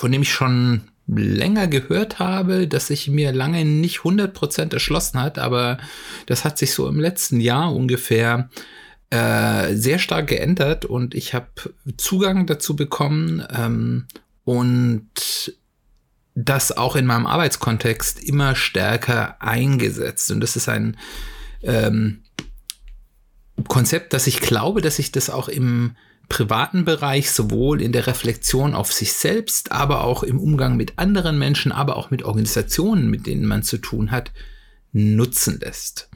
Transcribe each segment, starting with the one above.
von dem ich schon länger gehört habe, das sich mir lange nicht 100% erschlossen hat, aber das hat sich so im letzten Jahr ungefähr äh, sehr stark geändert und ich habe Zugang dazu bekommen ähm, und das auch in meinem Arbeitskontext immer stärker eingesetzt. Und das ist ein ähm, Konzept, dass ich glaube, dass ich das auch im privaten Bereich sowohl in der Reflexion auf sich selbst, aber auch im Umgang mit anderen Menschen, aber auch mit Organisationen, mit denen man zu tun hat, nutzen lässt.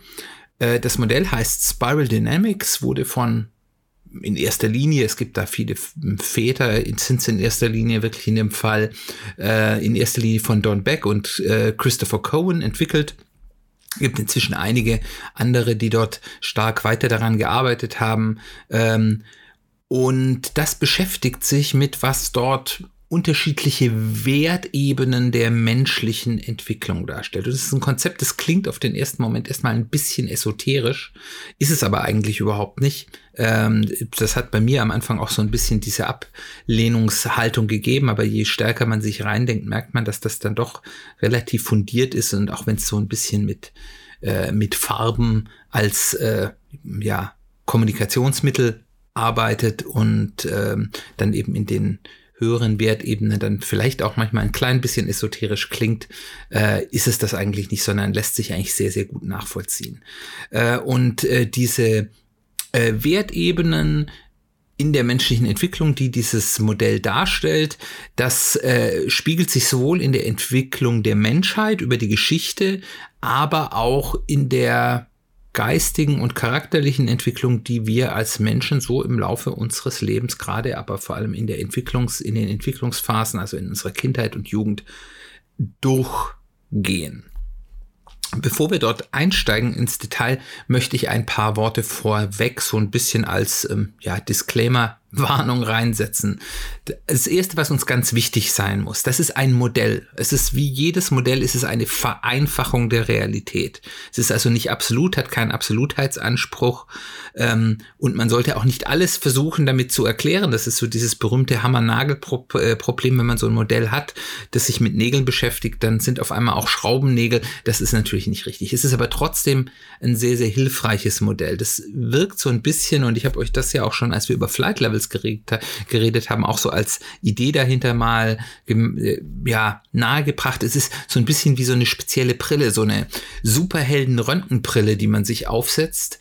Äh, das Modell heißt Spiral Dynamics, wurde von in erster Linie, es gibt da viele Väter, sind es in erster Linie wirklich in dem Fall, äh, in erster Linie von Don Beck und äh, Christopher Cohen entwickelt gibt inzwischen einige andere, die dort stark weiter daran gearbeitet haben. Ähm, und das beschäftigt sich mit, was dort unterschiedliche Wertebenen der menschlichen Entwicklung darstellt. Und das ist ein Konzept, das klingt auf den ersten Moment erstmal ein bisschen esoterisch, ist es aber eigentlich überhaupt nicht. Ähm, das hat bei mir am Anfang auch so ein bisschen diese Ablehnungshaltung gegeben, aber je stärker man sich reindenkt, merkt man, dass das dann doch relativ fundiert ist und auch wenn es so ein bisschen mit, äh, mit Farben als äh, ja, Kommunikationsmittel arbeitet und ähm, dann eben in den höheren Wertebene dann vielleicht auch manchmal ein klein bisschen esoterisch klingt, äh, ist es das eigentlich nicht, sondern lässt sich eigentlich sehr, sehr gut nachvollziehen. Äh, und äh, diese äh, Wertebenen, in der menschlichen Entwicklung, die dieses Modell darstellt, das äh, spiegelt sich sowohl in der Entwicklung der Menschheit über die Geschichte, aber auch in der geistigen und charakterlichen Entwicklung, die wir als Menschen so im Laufe unseres Lebens, gerade aber vor allem in der Entwicklungs, in den Entwicklungsphasen, also in unserer Kindheit und Jugend, durchgehen. Bevor wir dort einsteigen ins Detail, möchte ich ein paar Worte vorweg so ein bisschen als ähm, ja, Disclaimer Warnung reinsetzen. Das erste, was uns ganz wichtig sein muss, das ist ein Modell. Es ist wie jedes Modell, ist es eine Vereinfachung der Realität. Es ist also nicht absolut, hat keinen Absolutheitsanspruch ähm, und man sollte auch nicht alles versuchen, damit zu erklären. Das ist so dieses berühmte Hammer-Nagel-Problem, wenn man so ein Modell hat, das sich mit Nägeln beschäftigt, dann sind auf einmal auch Schraubennägel. Das ist natürlich nicht richtig. Es ist aber trotzdem ein sehr, sehr hilfreiches Modell. Das wirkt so ein bisschen, und ich habe euch das ja auch schon, als wir über Flight Levels Turtles geredet, geredet haben, auch so als Idee dahinter mal äh, ja nahegebracht. Es ist so ein bisschen wie so eine spezielle Brille, so eine Superhelden-Röntgenbrille, die man sich aufsetzt,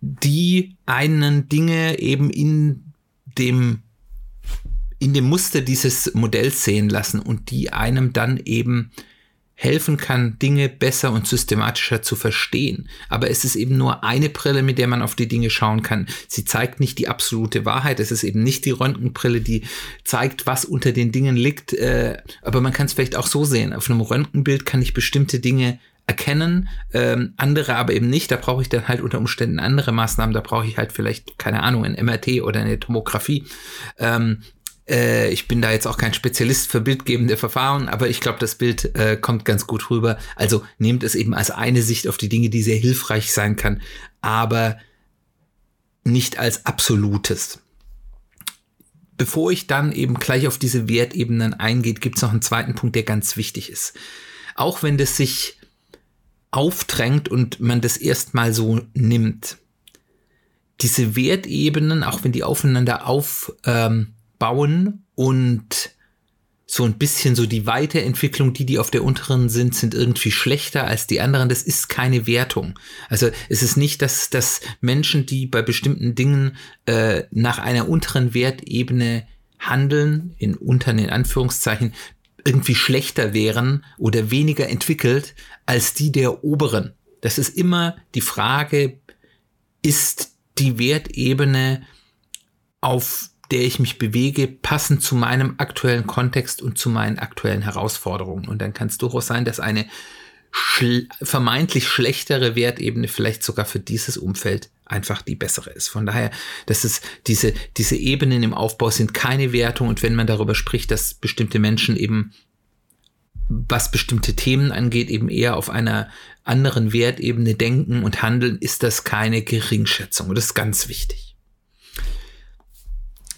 die einen Dinge eben in dem in dem Muster dieses Modells sehen lassen und die einem dann eben helfen kann, Dinge besser und systematischer zu verstehen. Aber es ist eben nur eine Brille, mit der man auf die Dinge schauen kann. Sie zeigt nicht die absolute Wahrheit. Es ist eben nicht die Röntgenbrille, die zeigt, was unter den Dingen liegt. Äh, aber man kann es vielleicht auch so sehen. Auf einem Röntgenbild kann ich bestimmte Dinge erkennen, ähm, andere aber eben nicht. Da brauche ich dann halt unter Umständen andere Maßnahmen. Da brauche ich halt vielleicht, keine Ahnung, ein MRT oder eine Tomographie. Ähm, äh, ich bin da jetzt auch kein Spezialist für bildgebende Verfahren, aber ich glaube, das Bild äh, kommt ganz gut rüber. Also nehmt es eben als eine Sicht auf die Dinge, die sehr hilfreich sein kann, aber nicht als absolutes. Bevor ich dann eben gleich auf diese Wertebenen eingeht, gibt es noch einen zweiten Punkt, der ganz wichtig ist. Auch wenn das sich aufdrängt und man das erstmal so nimmt. Diese Wertebenen, auch wenn die aufeinander auf, ähm, bauen und so ein bisschen so die Weiterentwicklung, die, die auf der unteren sind, sind irgendwie schlechter als die anderen. Das ist keine Wertung. Also es ist nicht, dass, dass Menschen, die bei bestimmten Dingen äh, nach einer unteren Wertebene handeln, in unteren, in Anführungszeichen, irgendwie schlechter wären oder weniger entwickelt als die der oberen. Das ist immer die Frage, ist die Wertebene auf der ich mich bewege, passend zu meinem aktuellen Kontext und zu meinen aktuellen Herausforderungen. Und dann kann es durchaus sein, dass eine schl vermeintlich schlechtere Wertebene vielleicht sogar für dieses Umfeld einfach die bessere ist. Von daher, dass es diese, diese Ebenen im Aufbau sind keine Wertung und wenn man darüber spricht, dass bestimmte Menschen eben was bestimmte Themen angeht, eben eher auf einer anderen Wertebene denken und handeln, ist das keine Geringschätzung. Und das ist ganz wichtig.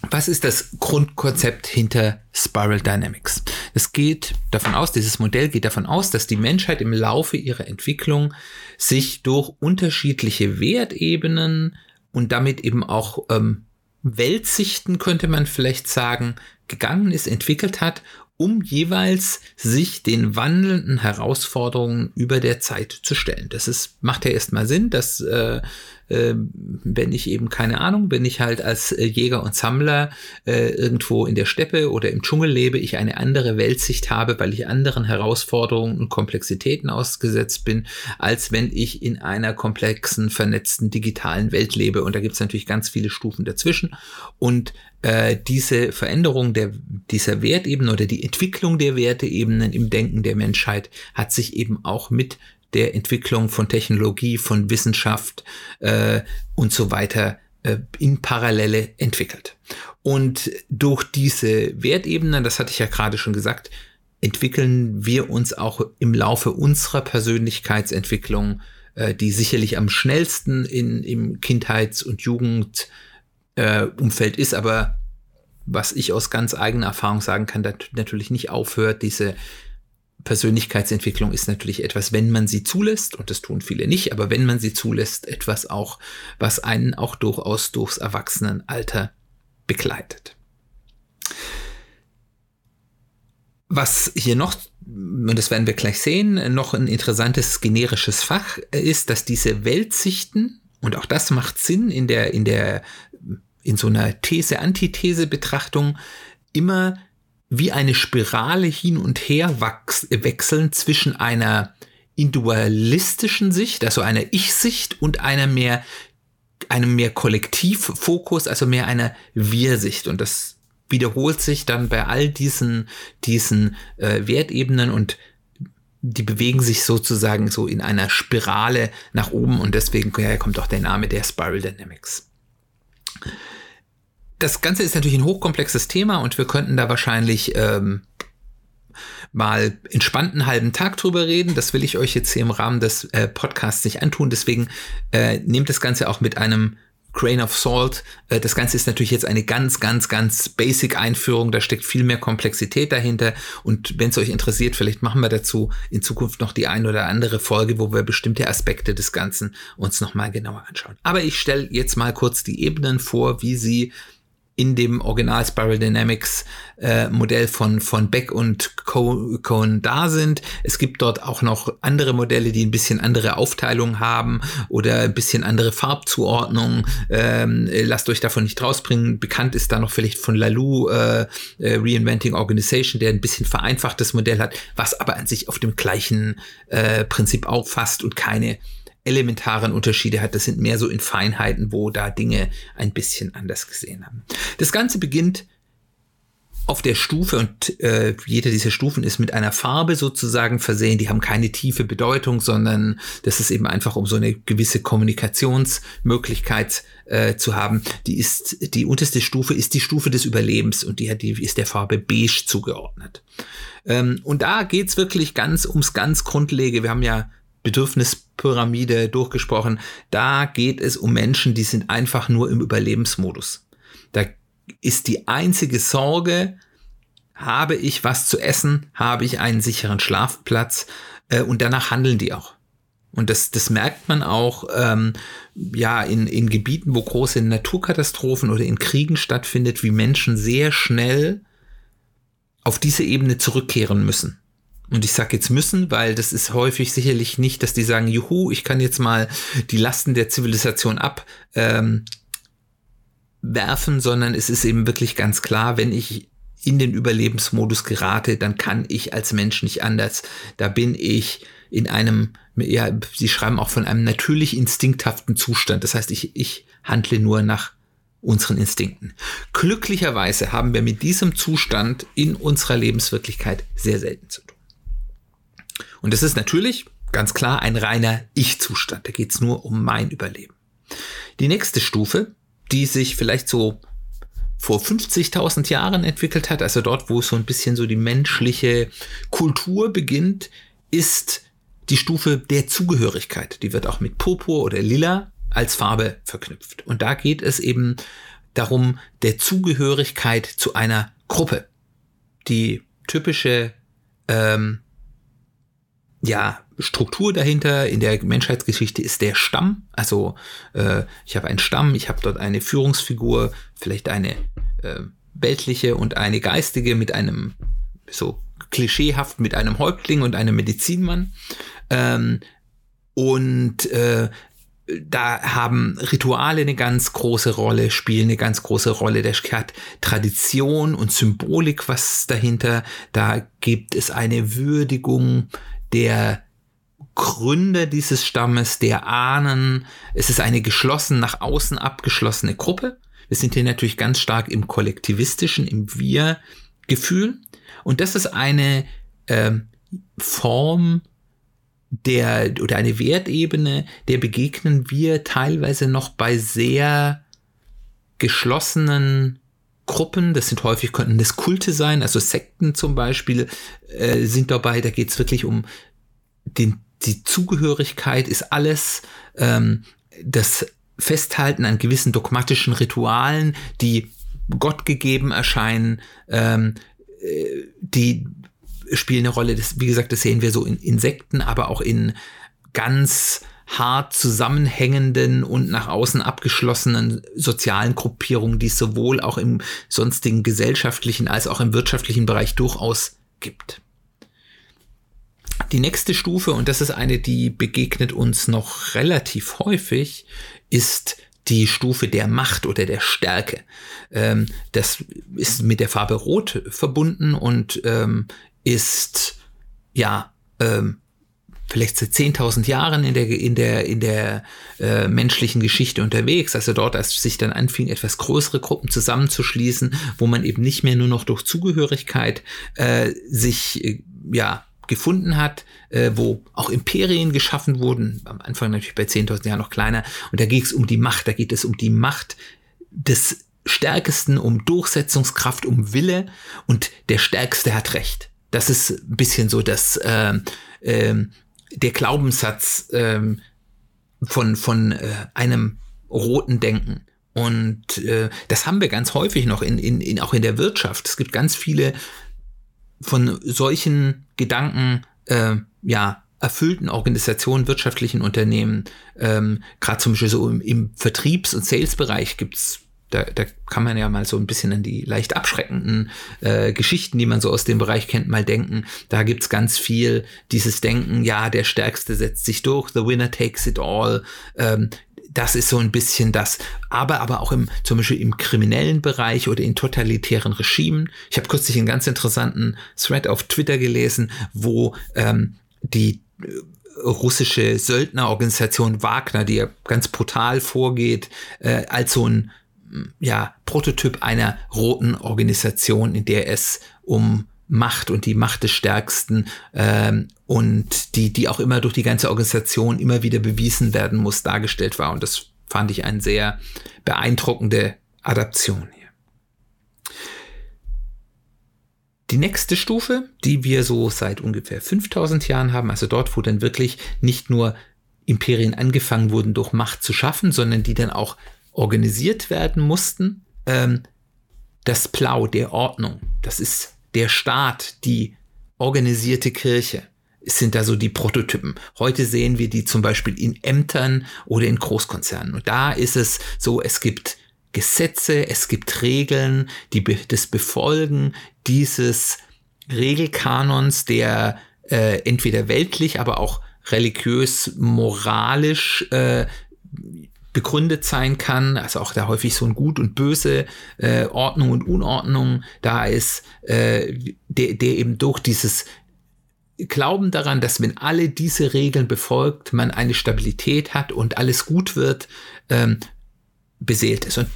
Was ist das Grundkonzept hinter Spiral Dynamics? Es geht davon aus, dieses Modell geht davon aus, dass die Menschheit im Laufe ihrer Entwicklung sich durch unterschiedliche Wertebenen und damit eben auch ähm, Weltsichten, könnte man vielleicht sagen, gegangen ist, entwickelt hat, um jeweils sich den wandelnden Herausforderungen über der Zeit zu stellen. Das ist, macht ja erstmal Sinn, dass äh, äh, wenn ich eben keine Ahnung, wenn ich halt als äh, Jäger und Sammler äh, irgendwo in der Steppe oder im Dschungel lebe, ich eine andere Weltsicht habe, weil ich anderen Herausforderungen und Komplexitäten ausgesetzt bin, als wenn ich in einer komplexen, vernetzten digitalen Welt lebe. Und da gibt es natürlich ganz viele Stufen dazwischen. Und äh, diese Veränderung der, dieser Wertebene oder die Entwicklung der Werteebenen im Denken der Menschheit hat sich eben auch mit der Entwicklung von Technologie, von Wissenschaft äh, und so weiter äh, in Parallele entwickelt. Und durch diese Wertebenen, das hatte ich ja gerade schon gesagt, entwickeln wir uns auch im Laufe unserer Persönlichkeitsentwicklung, äh, die sicherlich am schnellsten in, im Kindheits- und Jugendumfeld äh, ist, aber was ich aus ganz eigener Erfahrung sagen kann, natürlich nicht aufhört, diese Persönlichkeitsentwicklung ist natürlich etwas, wenn man sie zulässt, und das tun viele nicht, aber wenn man sie zulässt, etwas auch, was einen auch durchaus durchs Erwachsenenalter begleitet. Was hier noch, und das werden wir gleich sehen, noch ein interessantes generisches Fach ist, dass diese Weltsichten, und auch das macht Sinn in der, in der, in so einer These-Antithese-Betrachtung, immer wie eine Spirale hin und her wechseln zwischen einer individualistischen Sicht, also einer Ich-Sicht und einer mehr, einem mehr Kollektivfokus, also mehr einer Wir-Sicht. Und das wiederholt sich dann bei all diesen, diesen äh, Wertebenen und die bewegen sich sozusagen so in einer Spirale nach oben und deswegen ja, kommt auch der Name der Spiral Dynamics das Ganze ist natürlich ein hochkomplexes Thema und wir könnten da wahrscheinlich ähm, mal entspannten halben Tag drüber reden. Das will ich euch jetzt hier im Rahmen des äh, Podcasts nicht antun. Deswegen äh, nehmt das Ganze auch mit einem Grain of Salt. Äh, das Ganze ist natürlich jetzt eine ganz, ganz, ganz basic Einführung. Da steckt viel mehr Komplexität dahinter. Und wenn es euch interessiert, vielleicht machen wir dazu in Zukunft noch die ein oder andere Folge, wo wir bestimmte Aspekte des Ganzen uns nochmal genauer anschauen. Aber ich stelle jetzt mal kurz die Ebenen vor, wie sie in dem Original Spiral Dynamics äh, Modell von, von Beck und Cohn da sind. Es gibt dort auch noch andere Modelle, die ein bisschen andere Aufteilung haben oder ein bisschen andere Farbzuordnung. Ähm, lasst euch davon nicht rausbringen. Bekannt ist da noch vielleicht von Lalou äh, äh, Reinventing Organization, der ein bisschen vereinfachtes Modell hat, was aber an sich auf dem gleichen äh, Prinzip auffasst und keine elementaren Unterschiede hat. Das sind mehr so in Feinheiten, wo da Dinge ein bisschen anders gesehen haben. Das Ganze beginnt auf der Stufe und äh, jede dieser Stufen ist mit einer Farbe sozusagen versehen. Die haben keine tiefe Bedeutung, sondern das ist eben einfach, um so eine gewisse Kommunikationsmöglichkeit äh, zu haben. Die ist die unterste Stufe ist die Stufe des Überlebens und die hat die ist der Farbe beige zugeordnet. Ähm, und da geht's wirklich ganz ums ganz Grundlege. Wir haben ja Bedürfnispyramide durchgesprochen. Da geht es um Menschen, die sind einfach nur im Überlebensmodus. Da ist die einzige Sorge, habe ich was zu essen, habe ich einen sicheren Schlafplatz äh, und danach handeln die auch. Und das, das merkt man auch ähm, ja in, in Gebieten, wo große Naturkatastrophen oder in Kriegen stattfindet, wie Menschen sehr schnell auf diese Ebene zurückkehren müssen. Und ich sage jetzt müssen, weil das ist häufig sicherlich nicht, dass die sagen, juhu, ich kann jetzt mal die Lasten der Zivilisation ab ähm, sondern es ist eben wirklich ganz klar, wenn ich in den Überlebensmodus gerate, dann kann ich als Mensch nicht anders. Da bin ich in einem, ja, sie schreiben auch von einem natürlich instinkthaften Zustand. Das heißt, ich, ich handle nur nach unseren Instinkten. Glücklicherweise haben wir mit diesem Zustand in unserer Lebenswirklichkeit sehr selten zu tun. Und das ist natürlich ganz klar ein reiner Ich-Zustand. Da geht es nur um mein Überleben. Die nächste Stufe, die sich vielleicht so vor 50.000 Jahren entwickelt hat, also dort, wo so ein bisschen so die menschliche Kultur beginnt, ist die Stufe der Zugehörigkeit. Die wird auch mit Purpur oder Lila als Farbe verknüpft. Und da geht es eben darum, der Zugehörigkeit zu einer Gruppe. Die typische ähm, ja, Struktur dahinter in der Menschheitsgeschichte ist der Stamm. Also äh, ich habe einen Stamm, ich habe dort eine Führungsfigur, vielleicht eine äh, weltliche und eine geistige mit einem so klischeehaft mit einem Häuptling und einem Medizinmann. Ähm, und äh, da haben Rituale eine ganz große Rolle, spielen eine ganz große Rolle. Der hat Tradition und Symbolik, was dahinter. Da gibt es eine Würdigung der Gründer dieses Stammes, der Ahnen. Es ist eine geschlossen, nach außen abgeschlossene Gruppe. Wir sind hier natürlich ganz stark im kollektivistischen, im Wir-Gefühl. Und das ist eine ähm, Form der oder eine Wertebene, der begegnen wir teilweise noch bei sehr geschlossenen Gruppen, das sind häufig, könnten das Kulte sein, also Sekten zum Beispiel äh, sind dabei, da geht es wirklich um den, die Zugehörigkeit, ist alles ähm, das Festhalten an gewissen dogmatischen Ritualen, die Gott gegeben erscheinen, ähm, äh, die spielen eine Rolle, das, wie gesagt, das sehen wir so in Insekten, aber auch in ganz hart zusammenhängenden und nach außen abgeschlossenen sozialen Gruppierungen, die es sowohl auch im sonstigen gesellschaftlichen als auch im wirtschaftlichen Bereich durchaus gibt. Die nächste Stufe, und das ist eine, die begegnet uns noch relativ häufig, ist die Stufe der Macht oder der Stärke. Ähm, das ist mit der Farbe Rot verbunden und ähm, ist ja ähm, vielleicht seit 10.000 Jahren in der, in der, in der äh, menschlichen Geschichte unterwegs. Also dort, als sich dann anfing, etwas größere Gruppen zusammenzuschließen, wo man eben nicht mehr nur noch durch Zugehörigkeit äh, sich äh, ja gefunden hat, äh, wo auch Imperien geschaffen wurden, am Anfang natürlich bei 10.000 Jahren noch kleiner. Und da geht es um die Macht, da geht es um die Macht des Stärkesten, um Durchsetzungskraft, um Wille und der Stärkste hat Recht. Das ist ein bisschen so das, äh, äh, der Glaubenssatz äh, von, von äh, einem roten Denken. Und äh, das haben wir ganz häufig noch in, in, in, auch in der Wirtschaft. Es gibt ganz viele von solchen Gedanken, äh, ja, erfüllten Organisationen, wirtschaftlichen Unternehmen, ähm, gerade zum Beispiel so im, im Vertriebs- und Sales-Bereich gibt's da, da kann man ja mal so ein bisschen an die leicht abschreckenden äh, Geschichten, die man so aus dem Bereich kennt, mal denken. Da gibt's ganz viel dieses Denken, ja, der Stärkste setzt sich durch, the winner takes it all. Ähm, das ist so ein bisschen das, aber aber auch im zum Beispiel im kriminellen Bereich oder in totalitären Regimen. Ich habe kürzlich einen ganz interessanten Thread auf Twitter gelesen, wo ähm, die äh, russische Söldnerorganisation Wagner, die ja ganz brutal vorgeht, äh, als so ein ja, Prototyp einer roten Organisation, in der es um Macht und die Macht des Stärksten ähm, und die, die auch immer durch die ganze Organisation immer wieder bewiesen werden muss, dargestellt war. Und das fand ich eine sehr beeindruckende Adaption hier. Die nächste Stufe, die wir so seit ungefähr 5000 Jahren haben, also dort, wo dann wirklich nicht nur Imperien angefangen wurden, durch Macht zu schaffen, sondern die dann auch organisiert werden mussten. Ähm, das Plau der Ordnung, das ist der Staat, die organisierte Kirche, sind da so die Prototypen. Heute sehen wir die zum Beispiel in Ämtern oder in Großkonzernen. Und da ist es so, es gibt Gesetze, es gibt Regeln, die das Befolgen dieses Regelkanons, der äh, entweder weltlich, aber auch religiös, moralisch äh, begründet sein kann, also auch da häufig so ein Gut und Böse, äh, Ordnung und Unordnung da ist, äh, der, der eben durch dieses Glauben daran, dass wenn alle diese Regeln befolgt, man eine Stabilität hat und alles gut wird, ähm, beseelt ist. Und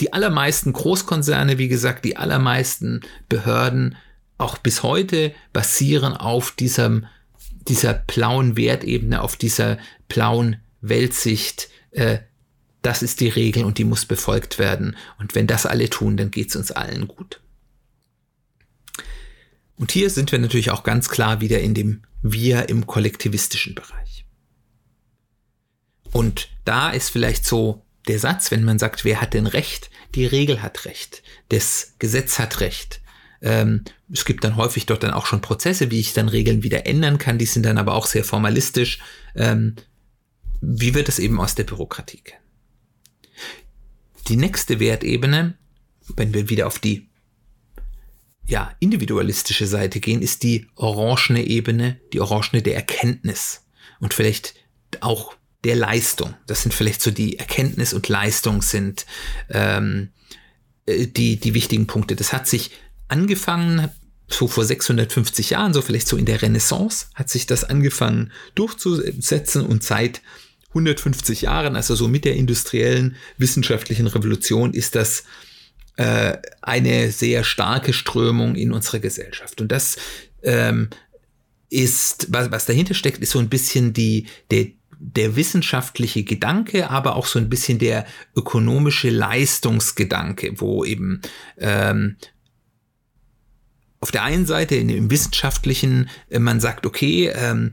die allermeisten Großkonzerne, wie gesagt, die allermeisten Behörden auch bis heute basieren auf diesem, dieser blauen Wertebene, auf dieser blauen Weltsicht. Äh, das ist die Regel und die muss befolgt werden. Und wenn das alle tun, dann geht es uns allen gut. Und hier sind wir natürlich auch ganz klar wieder in dem Wir im kollektivistischen Bereich. Und da ist vielleicht so der Satz, wenn man sagt, wer hat denn Recht? Die Regel hat Recht. Das Gesetz hat Recht. Ähm, es gibt dann häufig dort dann auch schon Prozesse, wie ich dann Regeln wieder ändern kann. Die sind dann aber auch sehr formalistisch, ähm, wie wir das eben aus der Bürokratie kennen. Die nächste Wertebene, wenn wir wieder auf die ja, individualistische Seite gehen, ist die orangene Ebene, die orangene der Erkenntnis und vielleicht auch der Leistung. Das sind vielleicht so die Erkenntnis und Leistung sind ähm, äh, die, die wichtigen Punkte. Das hat sich angefangen, so vor 650 Jahren, so vielleicht so in der Renaissance, hat sich das angefangen durchzusetzen und seit 150 Jahren, also so mit der industriellen wissenschaftlichen Revolution, ist das äh, eine sehr starke Strömung in unserer Gesellschaft. Und das ähm, ist, was, was dahinter steckt, ist so ein bisschen die, der, der wissenschaftliche Gedanke, aber auch so ein bisschen der ökonomische Leistungsgedanke, wo eben ähm, auf der einen Seite im wissenschaftlichen äh, man sagt, okay, ähm,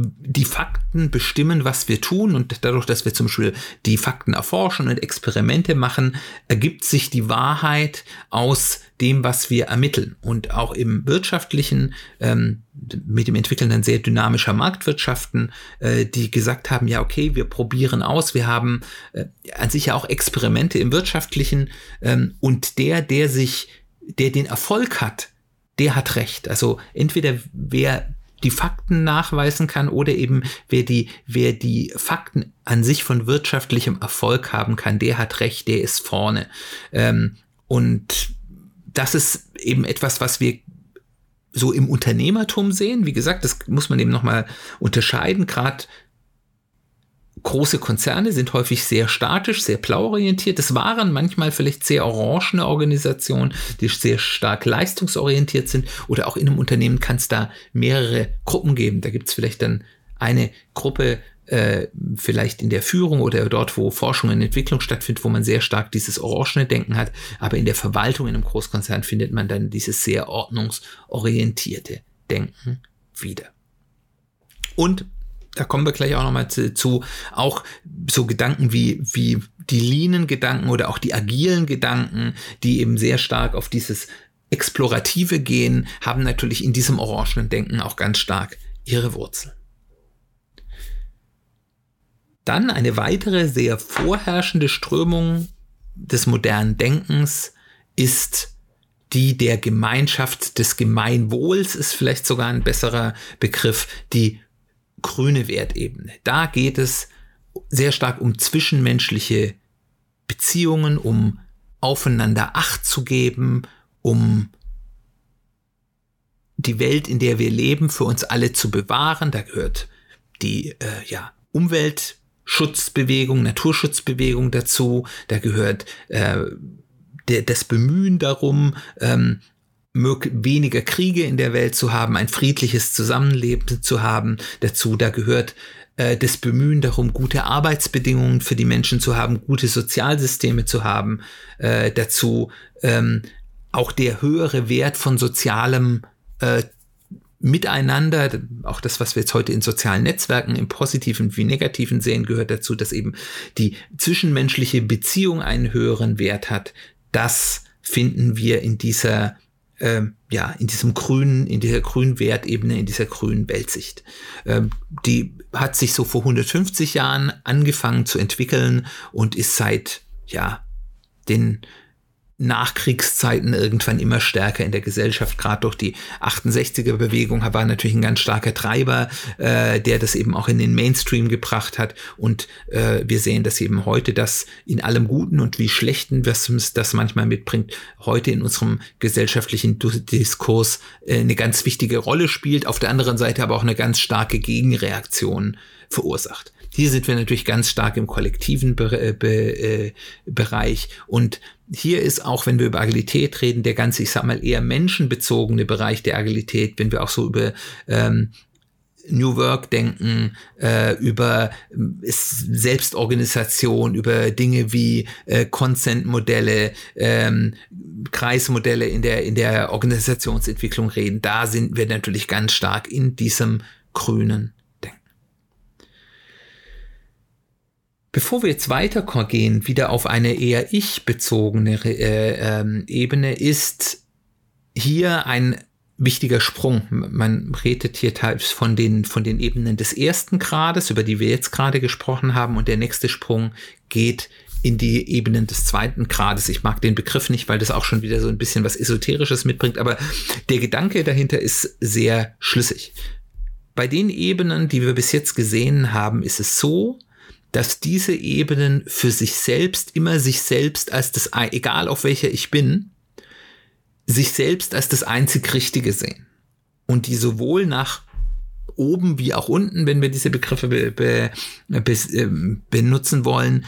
die Fakten bestimmen, was wir tun und dadurch, dass wir zum Beispiel die Fakten erforschen und Experimente machen, ergibt sich die Wahrheit aus dem, was wir ermitteln. Und auch im wirtschaftlichen, ähm, mit dem Entwickeln dann sehr dynamischer Marktwirtschaften, äh, die gesagt haben, ja, okay, wir probieren aus, wir haben äh, an sich ja auch Experimente im wirtschaftlichen ähm, und der, der sich, der den Erfolg hat, der hat recht. Also entweder wer die Fakten nachweisen kann oder eben wer die, wer die Fakten an sich von wirtschaftlichem Erfolg haben kann, der hat recht, der ist vorne. Ähm, und das ist eben etwas, was wir so im Unternehmertum sehen. Wie gesagt, das muss man eben nochmal unterscheiden. Gerade große Konzerne sind häufig sehr statisch, sehr blau-orientiert. Das waren manchmal vielleicht sehr orangene Organisationen, die sehr stark leistungsorientiert sind. Oder auch in einem Unternehmen kann es da mehrere Gruppen geben. Da gibt es vielleicht dann eine Gruppe, äh, vielleicht in der Führung oder dort, wo Forschung und Entwicklung stattfindet, wo man sehr stark dieses orangene Denken hat. Aber in der Verwaltung in einem Großkonzern findet man dann dieses sehr ordnungsorientierte Denken wieder. Und da kommen wir gleich auch nochmal zu, auch so Gedanken wie, wie die Lean-Gedanken oder auch die agilen Gedanken, die eben sehr stark auf dieses Explorative gehen, haben natürlich in diesem orangenen Denken auch ganz stark ihre Wurzeln. Dann eine weitere sehr vorherrschende Strömung des modernen Denkens ist die der Gemeinschaft des Gemeinwohls, ist vielleicht sogar ein besserer Begriff, die grüne Wertebene. Da geht es sehr stark um zwischenmenschliche Beziehungen, um aufeinander Acht zu geben, um die Welt, in der wir leben, für uns alle zu bewahren. Da gehört die äh, ja, Umweltschutzbewegung, Naturschutzbewegung dazu. Da gehört äh, der, das Bemühen darum, ähm, weniger Kriege in der Welt zu haben, ein friedliches Zusammenleben zu haben. Dazu, da gehört äh, das Bemühen darum, gute Arbeitsbedingungen für die Menschen zu haben, gute Sozialsysteme zu haben. Äh, dazu ähm, auch der höhere Wert von sozialem äh, Miteinander, auch das, was wir jetzt heute in sozialen Netzwerken im positiven wie negativen sehen, gehört dazu, dass eben die zwischenmenschliche Beziehung einen höheren Wert hat. Das finden wir in dieser ähm, ja, in diesem grünen, in dieser grünen Wertebene, in dieser grünen Weltsicht. Ähm, die hat sich so vor 150 Jahren angefangen zu entwickeln und ist seit, ja, den Nachkriegszeiten irgendwann immer stärker in der Gesellschaft, gerade durch die 68er-Bewegung war natürlich ein ganz starker Treiber, äh, der das eben auch in den Mainstream gebracht hat. Und äh, wir sehen dass eben heute, dass in allem Guten und wie Schlechten, was das manchmal mitbringt, heute in unserem gesellschaftlichen Diskurs äh, eine ganz wichtige Rolle spielt, auf der anderen Seite aber auch eine ganz starke Gegenreaktion verursacht. Hier sind wir natürlich ganz stark im kollektiven Be Be äh, Bereich und hier ist auch, wenn wir über Agilität reden, der ganze, ich sag mal, eher menschenbezogene Bereich der Agilität, wenn wir auch so über ähm, New Work denken, äh, über äh, Selbstorganisation, über Dinge wie äh, Consent-Modelle, ähm, Kreismodelle in der, in der Organisationsentwicklung reden. Da sind wir natürlich ganz stark in diesem grünen Denken. Bevor wir jetzt weitergehen, wieder auf eine eher ich-bezogene äh, äh, Ebene, ist hier ein wichtiger Sprung. Man redet hier teils von den, von den Ebenen des ersten Grades, über die wir jetzt gerade gesprochen haben, und der nächste Sprung geht in die Ebenen des zweiten Grades. Ich mag den Begriff nicht, weil das auch schon wieder so ein bisschen was Esoterisches mitbringt, aber der Gedanke dahinter ist sehr schlüssig. Bei den Ebenen, die wir bis jetzt gesehen haben, ist es so, dass diese Ebenen für sich selbst immer sich selbst als das, egal auf welcher ich bin, sich selbst als das einzig Richtige sehen. Und die sowohl nach oben wie auch unten, wenn wir diese Begriffe be, be, be, ähm, benutzen wollen,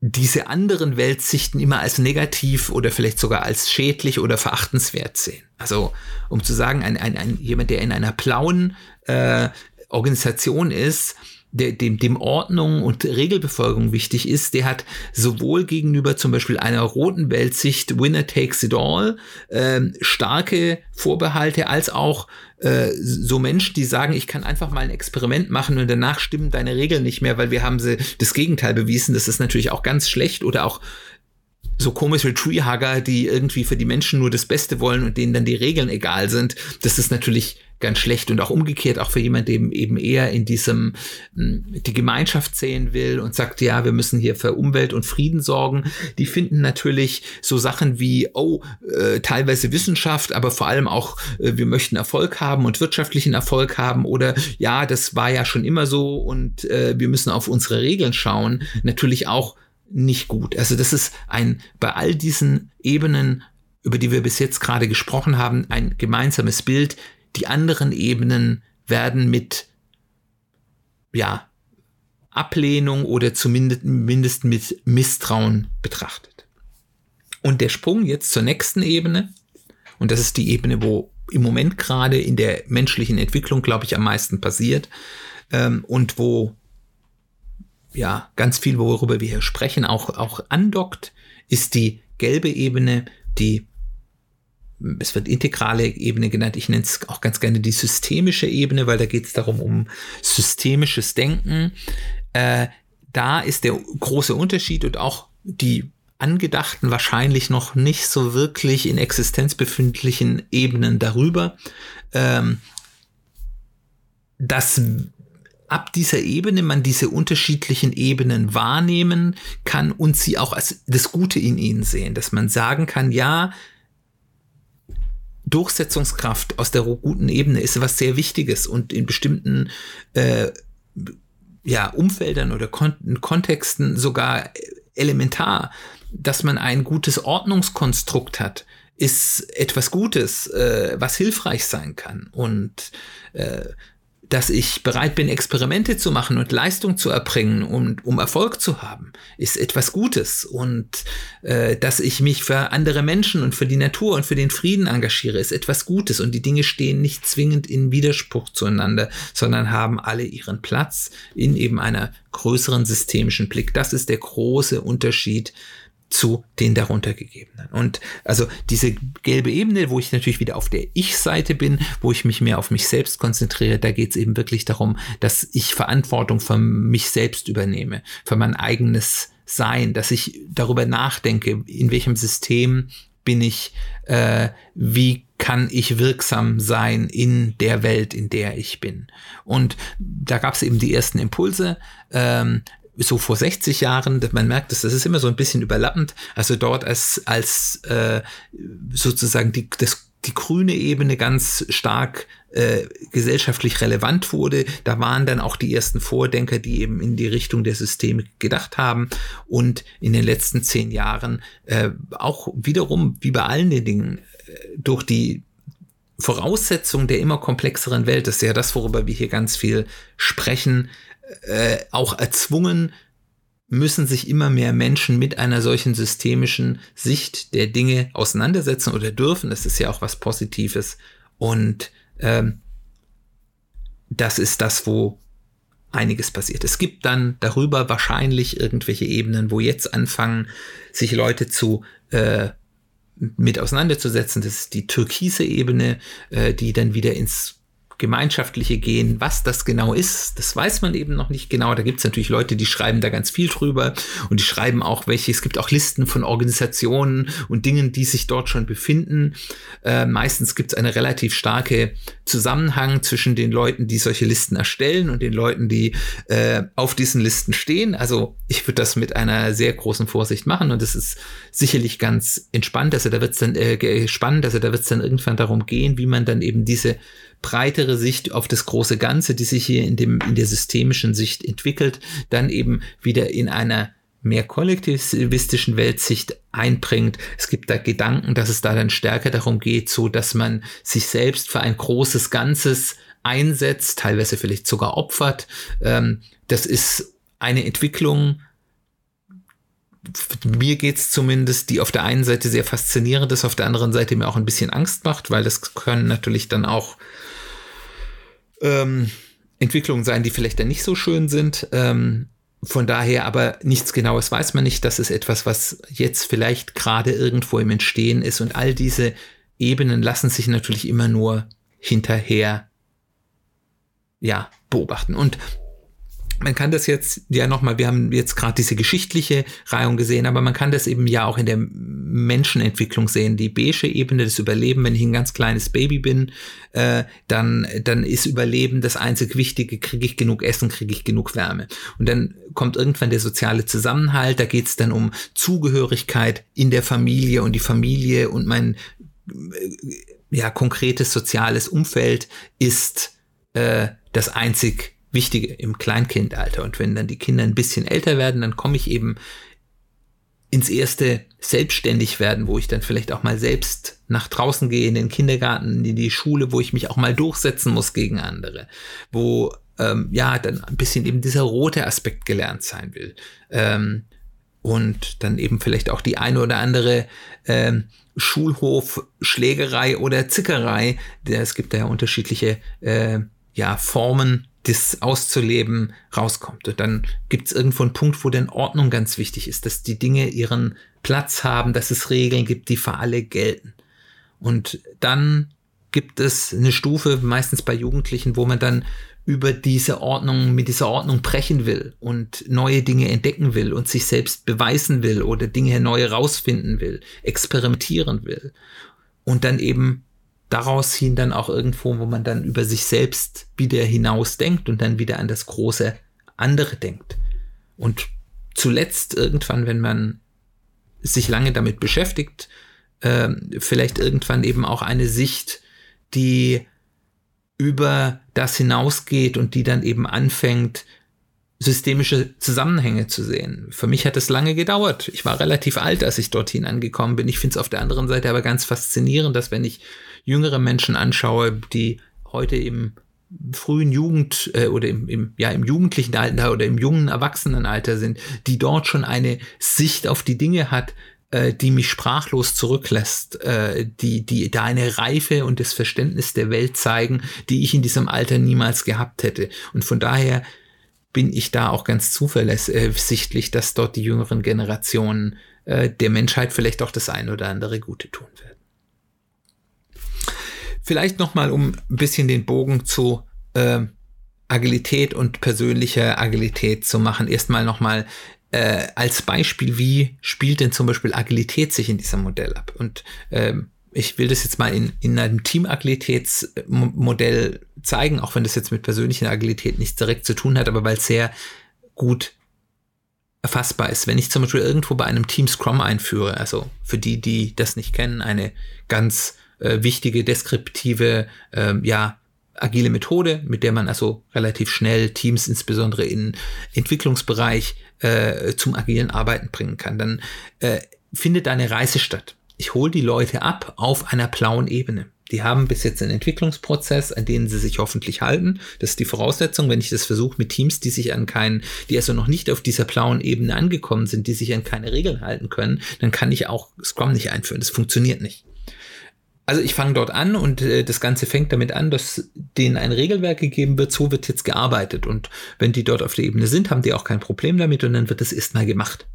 diese anderen Weltsichten immer als negativ oder vielleicht sogar als schädlich oder verachtenswert sehen. Also um zu sagen, ein, ein, ein jemand, der in einer blauen äh, Organisation ist, der, dem, dem Ordnung und Regelbefolgung wichtig ist, der hat sowohl gegenüber zum Beispiel einer roten Weltsicht Winner takes it all ähm, starke Vorbehalte, als auch äh, so Menschen, die sagen, ich kann einfach mal ein Experiment machen und danach stimmen deine Regeln nicht mehr, weil wir haben sie das Gegenteil bewiesen. Das ist natürlich auch ganz schlecht oder auch so komische Treehugger, die irgendwie für die Menschen nur das Beste wollen und denen dann die Regeln egal sind. Das ist natürlich ganz schlecht und auch umgekehrt, auch für jemand, der eben eher in diesem hm, die Gemeinschaft sehen will und sagt, ja, wir müssen hier für Umwelt und Frieden sorgen. Die finden natürlich so Sachen wie, oh, äh, teilweise Wissenschaft, aber vor allem auch, äh, wir möchten Erfolg haben und wirtschaftlichen Erfolg haben oder ja, das war ja schon immer so und äh, wir müssen auf unsere Regeln schauen. Natürlich auch nicht gut. Also das ist ein bei all diesen Ebenen, über die wir bis jetzt gerade gesprochen haben, ein gemeinsames Bild. Die anderen Ebenen werden mit ja, Ablehnung oder zumindest mit Misstrauen betrachtet. Und der Sprung jetzt zur nächsten Ebene, und das ist die Ebene, wo im Moment gerade in der menschlichen Entwicklung, glaube ich, am meisten passiert ähm, und wo ja ganz viel, worüber wir hier sprechen, auch, auch andockt, ist die gelbe Ebene, die es wird integrale Ebene genannt. Ich nenne es auch ganz gerne die systemische Ebene, weil da geht es darum, um systemisches Denken. Äh, da ist der große Unterschied und auch die angedachten wahrscheinlich noch nicht so wirklich in Existenz befindlichen Ebenen darüber, ähm, dass ab dieser Ebene man diese unterschiedlichen Ebenen wahrnehmen kann und sie auch als das Gute in ihnen sehen, dass man sagen kann, ja, Durchsetzungskraft aus der guten Ebene ist was sehr Wichtiges und in bestimmten äh, ja, Umfeldern oder Kon Kontexten sogar elementar, dass man ein gutes Ordnungskonstrukt hat, ist etwas Gutes, äh, was hilfreich sein kann. Und äh, dass ich bereit bin, Experimente zu machen und Leistung zu erbringen, um, um Erfolg zu haben, ist etwas Gutes. Und äh, dass ich mich für andere Menschen und für die Natur und für den Frieden engagiere, ist etwas Gutes. Und die Dinge stehen nicht zwingend in Widerspruch zueinander, sondern haben alle ihren Platz in eben einer größeren systemischen Blick. Das ist der große Unterschied zu den darunter gegebenen. Und also diese gelbe Ebene, wo ich natürlich wieder auf der Ich-Seite bin, wo ich mich mehr auf mich selbst konzentriere, da geht es eben wirklich darum, dass ich Verantwortung für mich selbst übernehme, für mein eigenes Sein, dass ich darüber nachdenke, in welchem System bin ich, äh, wie kann ich wirksam sein in der Welt, in der ich bin. Und da gab es eben die ersten Impulse. Ähm, so vor 60 Jahren, man merkt es, das ist immer so ein bisschen überlappend. Also dort als, als äh, sozusagen die, das, die grüne Ebene ganz stark äh, gesellschaftlich relevant wurde. Da waren dann auch die ersten Vordenker, die eben in die Richtung der Systeme gedacht haben. Und in den letzten zehn Jahren äh, auch wiederum, wie bei allen den Dingen, äh, durch die Voraussetzung der immer komplexeren Welt, das ist ja das, worüber wir hier ganz viel sprechen, äh, auch erzwungen, müssen sich immer mehr Menschen mit einer solchen systemischen Sicht der Dinge auseinandersetzen oder dürfen. Das ist ja auch was Positives. Und ähm, das ist das, wo einiges passiert. Es gibt dann darüber wahrscheinlich irgendwelche Ebenen, wo jetzt anfangen, sich Leute zu äh, mit auseinanderzusetzen. Das ist die türkise Ebene, äh, die dann wieder ins gemeinschaftliche gehen. Was das genau ist, das weiß man eben noch nicht genau. Da gibt es natürlich Leute, die schreiben da ganz viel drüber und die schreiben auch welche. Es gibt auch Listen von Organisationen und Dingen, die sich dort schon befinden. Äh, meistens gibt es eine relativ starke Zusammenhang zwischen den Leuten, die solche Listen erstellen und den Leuten, die äh, auf diesen Listen stehen. Also ich würde das mit einer sehr großen Vorsicht machen und es ist sicherlich ganz entspannt. Also da wird es dann äh, spannend, also da wird es dann irgendwann darum gehen, wie man dann eben diese breitere Sicht auf das große Ganze, die sich hier in dem, in der systemischen Sicht entwickelt, dann eben wieder in einer mehr kollektivistischen Weltsicht einbringt. Es gibt da Gedanken, dass es da dann stärker darum geht, so dass man sich selbst für ein großes Ganzes einsetzt, teilweise vielleicht sogar opfert. Ähm, das ist eine Entwicklung, mir geht's zumindest, die auf der einen Seite sehr faszinierend ist, auf der anderen Seite mir auch ein bisschen Angst macht, weil das können natürlich dann auch ähm, Entwicklungen sein, die vielleicht dann nicht so schön sind. Ähm, von daher aber nichts Genaues weiß man nicht. Das ist etwas, was jetzt vielleicht gerade irgendwo im Entstehen ist. Und all diese Ebenen lassen sich natürlich immer nur hinterher ja, beobachten. Und man kann das jetzt ja nochmal, wir haben jetzt gerade diese geschichtliche Reihung gesehen, aber man kann das eben ja auch in der Menschenentwicklung sehen. Die beige Ebene des Überleben, wenn ich ein ganz kleines Baby bin, äh, dann, dann ist Überleben das einzig Wichtige, kriege ich genug Essen, kriege ich genug Wärme. Und dann kommt irgendwann der soziale Zusammenhalt, da geht es dann um Zugehörigkeit in der Familie und die Familie und mein äh, ja, konkretes soziales Umfeld ist äh, das einzig Wichtige im Kleinkindalter. Und wenn dann die Kinder ein bisschen älter werden, dann komme ich eben ins erste selbstständig werden, wo ich dann vielleicht auch mal selbst nach draußen gehe, in den Kindergarten, in die Schule, wo ich mich auch mal durchsetzen muss gegen andere, wo ähm, ja dann ein bisschen eben dieser rote Aspekt gelernt sein will. Ähm, und dann eben vielleicht auch die eine oder andere ähm, Schulhof-Schlägerei oder Zickerei. Es gibt da ja unterschiedliche äh, ja, Formen das auszuleben, rauskommt. Und dann gibt es irgendwo einen Punkt, wo dann Ordnung ganz wichtig ist, dass die Dinge ihren Platz haben, dass es Regeln gibt, die für alle gelten. Und dann gibt es eine Stufe, meistens bei Jugendlichen, wo man dann über diese Ordnung, mit dieser Ordnung brechen will und neue Dinge entdecken will und sich selbst beweisen will oder Dinge neu herausfinden will, experimentieren will. Und dann eben daraus hin dann auch irgendwo, wo man dann über sich selbst wieder hinaus denkt und dann wieder an das große andere denkt. Und zuletzt irgendwann, wenn man sich lange damit beschäftigt, äh, vielleicht irgendwann eben auch eine Sicht, die über das hinausgeht und die dann eben anfängt, systemische Zusammenhänge zu sehen. Für mich hat es lange gedauert. Ich war relativ alt, als ich dorthin angekommen bin. Ich finde es auf der anderen Seite aber ganz faszinierend, dass wenn ich jüngere Menschen anschaue, die heute im frühen Jugend äh, oder im, im, ja, im jugendlichen Alter oder im jungen Erwachsenenalter sind, die dort schon eine Sicht auf die Dinge hat, äh, die mich sprachlos zurücklässt, äh, die, die da eine Reife und das Verständnis der Welt zeigen, die ich in diesem Alter niemals gehabt hätte. Und von daher bin ich da auch ganz zuversichtlich, dass dort die jüngeren Generationen äh, der Menschheit vielleicht auch das ein oder andere Gute tun werden. Vielleicht nochmal, um ein bisschen den Bogen zu äh, Agilität und persönlicher Agilität zu machen. Erstmal nochmal äh, als Beispiel, wie spielt denn zum Beispiel Agilität sich in diesem Modell ab? Und ähm, ich will das jetzt mal in, in einem Team-Agilitätsmodell zeigen, auch wenn das jetzt mit persönlicher Agilität nichts direkt zu tun hat, aber weil es sehr gut erfassbar ist. Wenn ich zum Beispiel irgendwo bei einem Team Scrum einführe, also für die, die das nicht kennen, eine ganz äh, wichtige, deskriptive, äh, ja, agile Methode, mit der man also relativ schnell Teams, insbesondere in Entwicklungsbereich, äh, zum agilen Arbeiten bringen kann. Dann äh, findet eine Reise statt. Ich hole die Leute ab auf einer blauen Ebene. Die haben bis jetzt einen Entwicklungsprozess, an den sie sich hoffentlich halten. Das ist die Voraussetzung, wenn ich das versuche mit Teams, die sich an keinen, die also noch nicht auf dieser blauen Ebene angekommen sind, die sich an keine Regeln halten können, dann kann ich auch Scrum nicht einführen. Das funktioniert nicht. Also ich fange dort an und äh, das Ganze fängt damit an, dass denen ein Regelwerk gegeben wird, so wird jetzt gearbeitet. Und wenn die dort auf der Ebene sind, haben die auch kein Problem damit und dann wird das erstmal gemacht.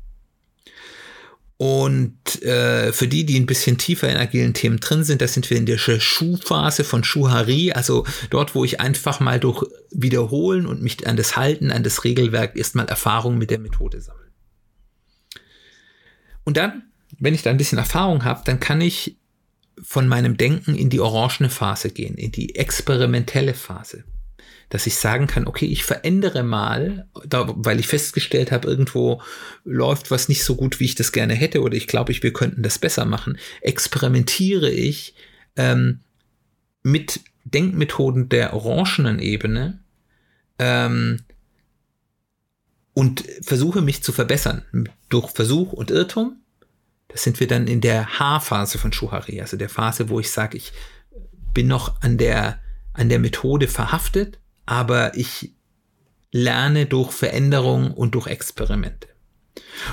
Und äh, für die, die ein bisschen tiefer in agilen Themen drin sind, da sind wir in der Schuhphase von Schuhari, also dort, wo ich einfach mal durch Wiederholen und mich an das Halten, an das Regelwerk erstmal Erfahrung mit der Methode sammle. Und dann, wenn ich da ein bisschen Erfahrung habe, dann kann ich von meinem Denken in die orangene Phase gehen, in die experimentelle Phase dass ich sagen kann, okay, ich verändere mal, da, weil ich festgestellt habe, irgendwo läuft was nicht so gut, wie ich das gerne hätte, oder ich glaube, ich, wir könnten das besser machen, experimentiere ich ähm, mit Denkmethoden der orangenen Ebene ähm, und versuche mich zu verbessern durch Versuch und Irrtum. Das sind wir dann in der H-Phase von Schuhari, also der Phase, wo ich sage, ich bin noch an der, an der Methode verhaftet aber ich lerne durch Veränderung und durch Experimente.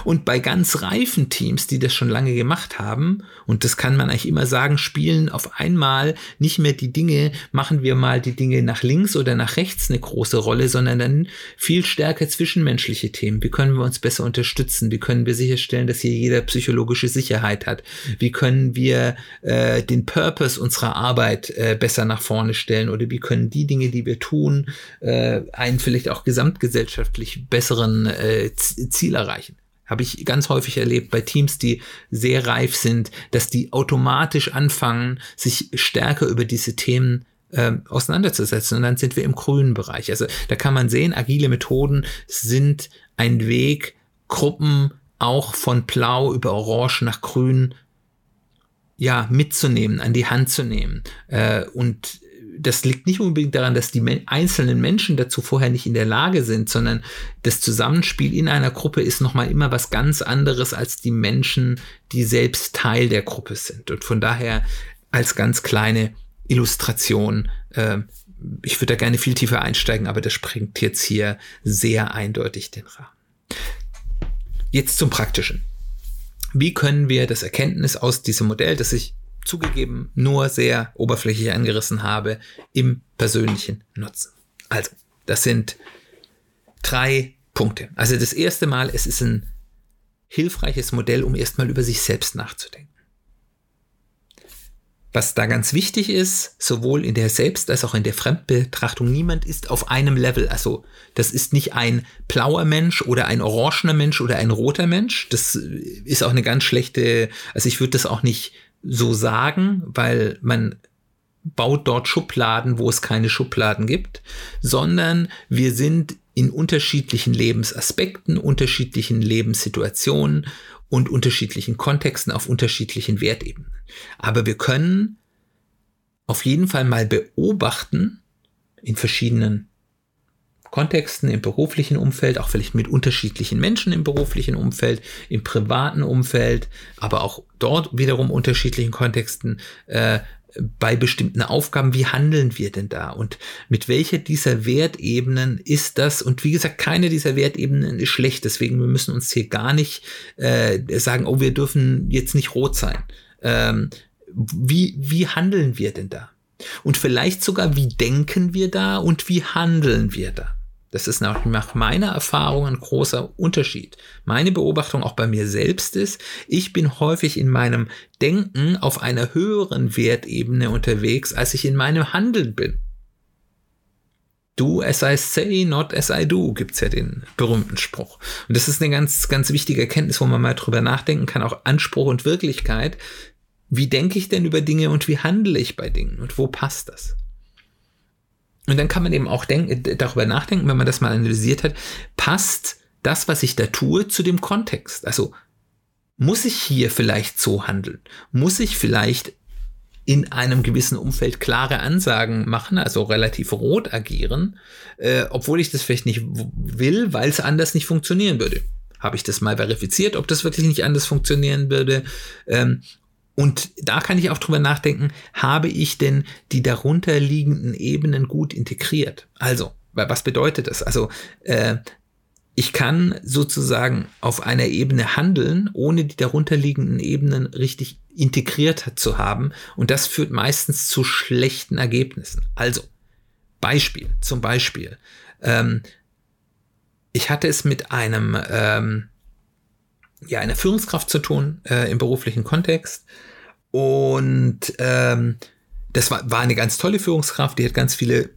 Und bei ganz reifen Teams, die das schon lange gemacht haben, und das kann man eigentlich immer sagen, spielen auf einmal nicht mehr die Dinge, machen wir mal die Dinge nach links oder nach rechts eine große Rolle, sondern dann viel stärker zwischenmenschliche Themen. Wie können wir uns besser unterstützen? Wie können wir sicherstellen, dass hier jeder psychologische Sicherheit hat? Wie können wir äh, den Purpose unserer Arbeit äh, besser nach vorne stellen? Oder wie können die Dinge, die wir tun, äh, einen vielleicht auch gesamtgesellschaftlich besseren äh, Ziel erreichen? Habe ich ganz häufig erlebt bei Teams, die sehr reif sind, dass die automatisch anfangen, sich stärker über diese Themen ähm, auseinanderzusetzen. Und dann sind wir im grünen Bereich. Also da kann man sehen, agile Methoden sind ein Weg, Gruppen auch von blau über orange nach grün ja mitzunehmen, an die Hand zu nehmen. Äh, und das liegt nicht unbedingt daran, dass die einzelnen Menschen dazu vorher nicht in der Lage sind, sondern das Zusammenspiel in einer Gruppe ist nochmal immer was ganz anderes als die Menschen, die selbst Teil der Gruppe sind. Und von daher als ganz kleine Illustration, äh, ich würde da gerne viel tiefer einsteigen, aber das sprengt jetzt hier sehr eindeutig den Rahmen. Jetzt zum Praktischen. Wie können wir das Erkenntnis aus diesem Modell, das ich zugegeben nur sehr oberflächlich angerissen habe, im persönlichen Nutzen. Also, das sind drei Punkte. Also das erste Mal, es ist ein hilfreiches Modell, um erstmal über sich selbst nachzudenken. Was da ganz wichtig ist, sowohl in der Selbst- als auch in der Fremdbetrachtung, niemand ist auf einem Level. Also das ist nicht ein blauer Mensch oder ein orangener Mensch oder ein roter Mensch. Das ist auch eine ganz schlechte, also ich würde das auch nicht so sagen, weil man baut dort Schubladen, wo es keine Schubladen gibt, sondern wir sind in unterschiedlichen Lebensaspekten, unterschiedlichen Lebenssituationen und unterschiedlichen Kontexten auf unterschiedlichen Wertebenen. Aber wir können auf jeden Fall mal beobachten in verschiedenen Kontexten, im beruflichen Umfeld, auch vielleicht mit unterschiedlichen Menschen im beruflichen Umfeld, im privaten Umfeld, aber auch dort wiederum unterschiedlichen Kontexten, äh, bei bestimmten Aufgaben, wie handeln wir denn da und mit welcher dieser Wertebenen ist das? Und wie gesagt, keine dieser Wertebenen ist schlecht, deswegen wir müssen uns hier gar nicht äh, sagen, oh, wir dürfen jetzt nicht rot sein. Ähm, wie, wie handeln wir denn da? Und vielleicht sogar, wie denken wir da und wie handeln wir da? Das ist nach meiner Erfahrung ein großer Unterschied. Meine Beobachtung auch bei mir selbst ist, ich bin häufig in meinem Denken auf einer höheren Wertebene unterwegs, als ich in meinem Handeln bin. Do as I say, not as I do, gibt's ja den berühmten Spruch. Und das ist eine ganz, ganz wichtige Erkenntnis, wo man mal drüber nachdenken kann, auch Anspruch und Wirklichkeit. Wie denke ich denn über Dinge und wie handle ich bei Dingen und wo passt das? Und dann kann man eben auch denken, darüber nachdenken, wenn man das mal analysiert hat, passt das, was ich da tue, zu dem Kontext? Also muss ich hier vielleicht so handeln? Muss ich vielleicht in einem gewissen Umfeld klare Ansagen machen, also relativ rot agieren, äh, obwohl ich das vielleicht nicht will, weil es anders nicht funktionieren würde. Habe ich das mal verifiziert, ob das wirklich nicht anders funktionieren würde? Ähm, Und da kann ich auch drüber nachdenken, habe ich denn die darunterliegenden Ebenen gut integriert? Also, was bedeutet das? Also, äh, ich kann sozusagen auf einer Ebene handeln, ohne die darunterliegenden Ebenen richtig integriert zu haben. Und das führt meistens zu schlechten Ergebnissen. Also, Beispiel, zum Beispiel. Ähm, ich hatte es mit einem, ähm, ja, einer Führungskraft zu tun äh, im beruflichen Kontext. Und ähm, das war, war eine ganz tolle Führungskraft, die hat ganz viele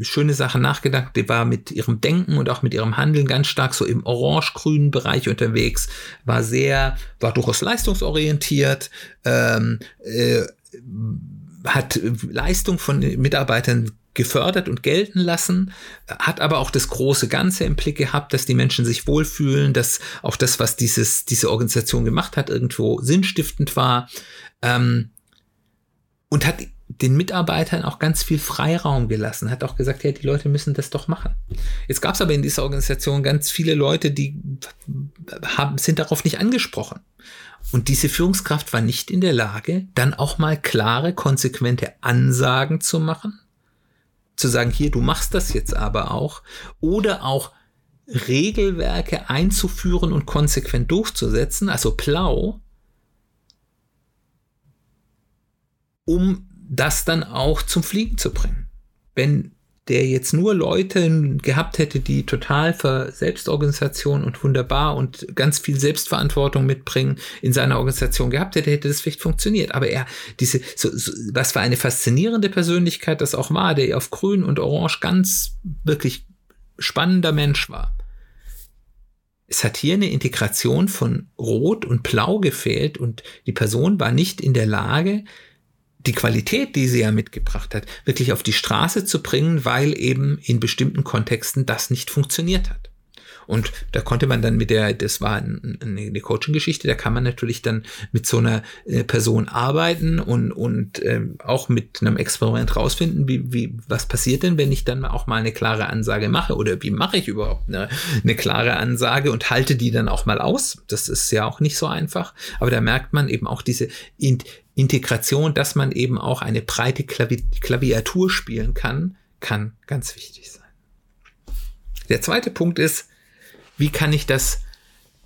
schöne Sachen nachgedacht. Die war mit ihrem Denken und auch mit ihrem Handeln ganz stark so im orange-grünen Bereich unterwegs, war sehr, war durchaus leistungsorientiert, ähm, äh, hat Leistung von Mitarbeitern gefördert und gelten lassen, hat aber auch das große Ganze im Blick gehabt, dass die Menschen sich wohlfühlen, dass auch das, was dieses, diese Organisation gemacht hat, irgendwo sinnstiftend war. Ähm, und hat den Mitarbeitern auch ganz viel Freiraum gelassen, hat auch gesagt, ja, die Leute müssen das doch machen. Jetzt gab es aber in dieser Organisation ganz viele Leute, die haben, sind darauf nicht angesprochen. Und diese Führungskraft war nicht in der Lage, dann auch mal klare, konsequente Ansagen zu machen, zu sagen, hier, du machst das jetzt aber auch, oder auch Regelwerke einzuführen und konsequent durchzusetzen, also Plau, um das dann auch zum Fliegen zu bringen. Wenn der jetzt nur Leute gehabt hätte, die total für Selbstorganisation und wunderbar und ganz viel Selbstverantwortung mitbringen in seiner Organisation gehabt hätte, hätte das vielleicht funktioniert. Aber er, diese, so, so, was für eine faszinierende Persönlichkeit das auch war, der auf Grün und Orange ganz wirklich spannender Mensch war. Es hat hier eine Integration von Rot und Blau gefehlt und die Person war nicht in der Lage, die Qualität, die sie ja mitgebracht hat, wirklich auf die Straße zu bringen, weil eben in bestimmten Kontexten das nicht funktioniert hat. Und da konnte man dann mit der, das war eine Coaching-Geschichte, da kann man natürlich dann mit so einer äh, Person arbeiten und, und ähm, auch mit einem Experiment rausfinden, wie, wie, was passiert denn, wenn ich dann auch mal eine klare Ansage mache oder wie mache ich überhaupt eine, eine klare Ansage und halte die dann auch mal aus. Das ist ja auch nicht so einfach, aber da merkt man eben auch diese Integration, dass man eben auch eine breite Klavi Klaviatur spielen kann, kann ganz wichtig sein. Der zweite Punkt ist, wie kann ich das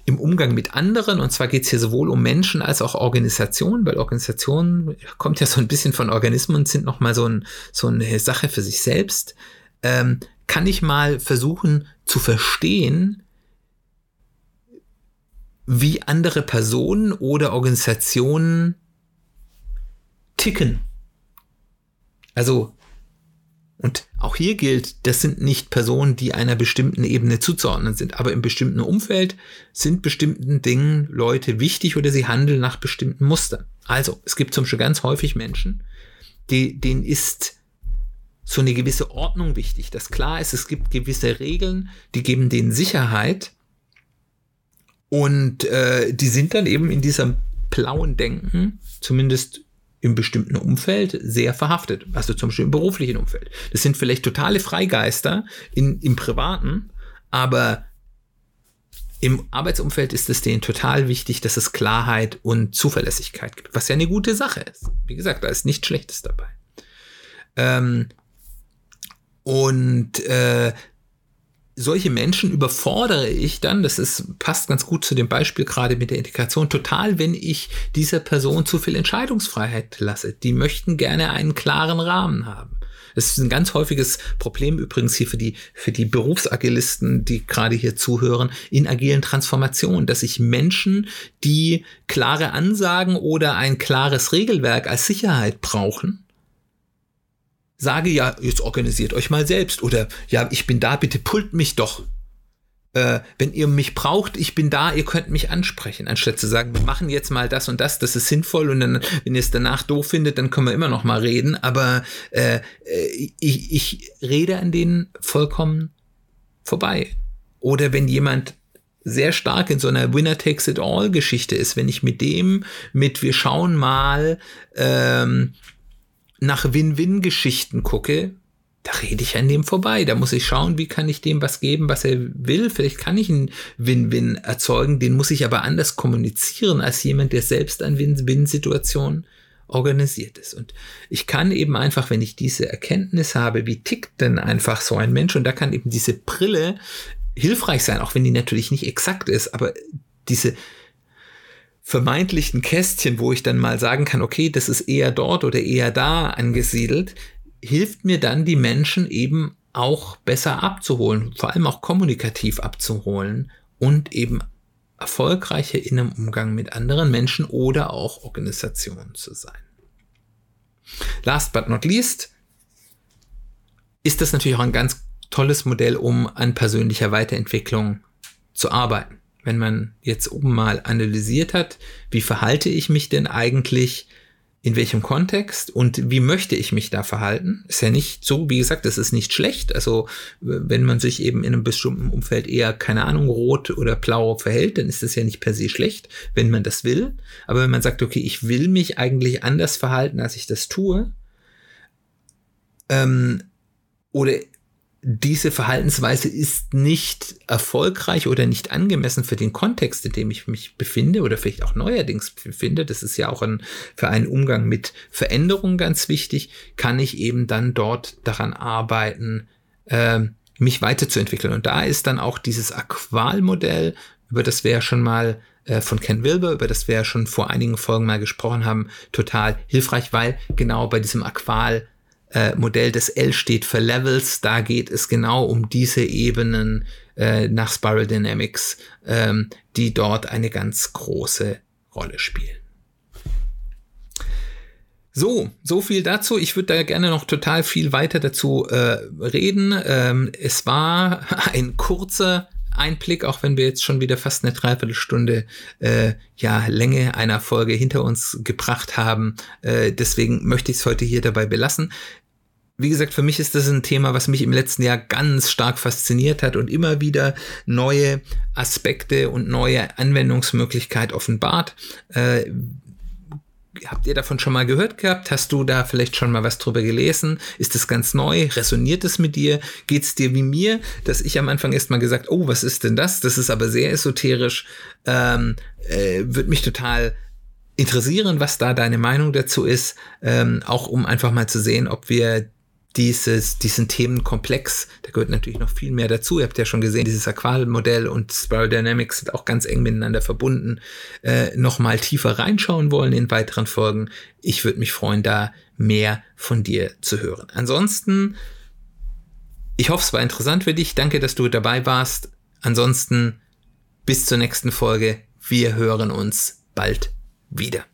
im Umgang mit anderen, und zwar geht es hier sowohl um Menschen als auch Organisationen, weil Organisationen kommt ja so ein bisschen von Organismen und sind nochmal so, ein, so eine Sache für sich selbst, ähm, kann ich mal versuchen zu verstehen, wie andere Personen oder Organisationen ticken. Also, und auch hier gilt, das sind nicht Personen, die einer bestimmten Ebene zuzuordnen sind, aber im bestimmten Umfeld sind bestimmten Dingen Leute wichtig oder sie handeln nach bestimmten Mustern. Also, es gibt zum Beispiel ganz häufig Menschen, die, denen ist so eine gewisse Ordnung wichtig, dass klar ist, es gibt gewisse Regeln, die geben denen Sicherheit und äh, die sind dann eben in diesem blauen Denken, zumindest im bestimmten Umfeld sehr verhaftet. Also zum Beispiel im beruflichen Umfeld. Das sind vielleicht totale Freigeister in, im Privaten, aber im Arbeitsumfeld ist es denen total wichtig, dass es Klarheit und Zuverlässigkeit gibt, was ja eine gute Sache ist. Wie gesagt, da ist nichts Schlechtes dabei. Ähm, und äh, solche Menschen überfordere ich dann, das ist, passt ganz gut zu dem Beispiel gerade mit der Integration, total, wenn ich dieser Person zu viel Entscheidungsfreiheit lasse. Die möchten gerne einen klaren Rahmen haben. Das ist ein ganz häufiges Problem übrigens hier für die, für die Berufsagilisten, die gerade hier zuhören, in agilen Transformationen, dass sich Menschen, die klare Ansagen oder ein klares Regelwerk als Sicherheit brauchen, sage ja, jetzt organisiert euch mal selbst oder ja, ich bin da, bitte pult mich doch. Äh, wenn ihr mich braucht, ich bin da, ihr könnt mich ansprechen, anstatt zu sagen, wir machen jetzt mal das und das, das ist sinnvoll und dann, wenn ihr es danach doof findet, dann können wir immer noch mal reden, aber äh, äh ich, ich rede an denen vollkommen vorbei. Oder wenn jemand sehr stark in so einer Winner-Takes-it-all-Geschichte ist, wenn ich mit dem, mit wir schauen mal, ähm, nach Win-Win-Geschichten gucke, da rede ich an dem vorbei. Da muss ich schauen, wie kann ich dem was geben, was er will. Vielleicht kann ich einen Win-Win erzeugen. Den muss ich aber anders kommunizieren als jemand, der selbst an Win-Win-Situationen organisiert ist. Und ich kann eben einfach, wenn ich diese Erkenntnis habe, wie tickt denn einfach so ein Mensch, und da kann eben diese Brille hilfreich sein, auch wenn die natürlich nicht exakt ist, aber diese vermeintlichen Kästchen, wo ich dann mal sagen kann, okay, das ist eher dort oder eher da angesiedelt, hilft mir dann, die Menschen eben auch besser abzuholen, vor allem auch kommunikativ abzuholen und eben erfolgreicher in einem Umgang mit anderen Menschen oder auch Organisationen zu sein. Last but not least ist das natürlich auch ein ganz tolles Modell, um an persönlicher Weiterentwicklung zu arbeiten. Wenn man jetzt oben mal analysiert hat, wie verhalte ich mich denn eigentlich in welchem Kontext und wie möchte ich mich da verhalten. Ist ja nicht so, wie gesagt, das ist nicht schlecht. Also wenn man sich eben in einem bestimmten Umfeld eher, keine Ahnung, rot oder blau verhält, dann ist das ja nicht per se schlecht, wenn man das will. Aber wenn man sagt, okay, ich will mich eigentlich anders verhalten, als ich das tue, ähm, oder diese Verhaltensweise ist nicht erfolgreich oder nicht angemessen für den Kontext, in dem ich mich befinde oder vielleicht auch neuerdings befinde. Das ist ja auch ein, für einen Umgang mit Veränderungen ganz wichtig. Kann ich eben dann dort daran arbeiten, äh, mich weiterzuentwickeln. Und da ist dann auch dieses Aqual-Modell, über das wir ja schon mal äh, von Ken Wilber, über das wir ja schon vor einigen Folgen mal gesprochen haben, total hilfreich, weil genau bei diesem Aqual äh, Modell des L steht für Levels. Da geht es genau um diese Ebenen äh, nach Spiral Dynamics, ähm, die dort eine ganz große Rolle spielen. So, so viel dazu. Ich würde da gerne noch total viel weiter dazu äh, reden. Ähm, es war ein kurzer Einblick, auch wenn wir jetzt schon wieder fast eine Dreiviertelstunde äh, ja Länge einer Folge hinter uns gebracht haben. Äh, deswegen möchte ich es heute hier dabei belassen. Wie gesagt, für mich ist das ein Thema, was mich im letzten Jahr ganz stark fasziniert hat und immer wieder neue Aspekte und neue Anwendungsmöglichkeit offenbart. Äh, habt ihr davon schon mal gehört gehabt? Hast du da vielleicht schon mal was drüber gelesen? Ist das ganz neu? Resoniert es mit dir? Geht es dir wie mir, dass ich am Anfang erst mal gesagt, oh, was ist denn das? Das ist aber sehr esoterisch. Ähm, äh, Würde mich total interessieren, was da deine Meinung dazu ist, ähm, auch um einfach mal zu sehen, ob wir dieses, diesen Themenkomplex, da gehört natürlich noch viel mehr dazu. Ihr habt ja schon gesehen, dieses Aqual-Modell und Spiral Dynamics sind auch ganz eng miteinander verbunden, äh, noch mal tiefer reinschauen wollen in weiteren Folgen. Ich würde mich freuen, da mehr von dir zu hören. Ansonsten, ich hoffe, es war interessant für dich. Danke, dass du dabei warst. Ansonsten, bis zur nächsten Folge. Wir hören uns bald wieder.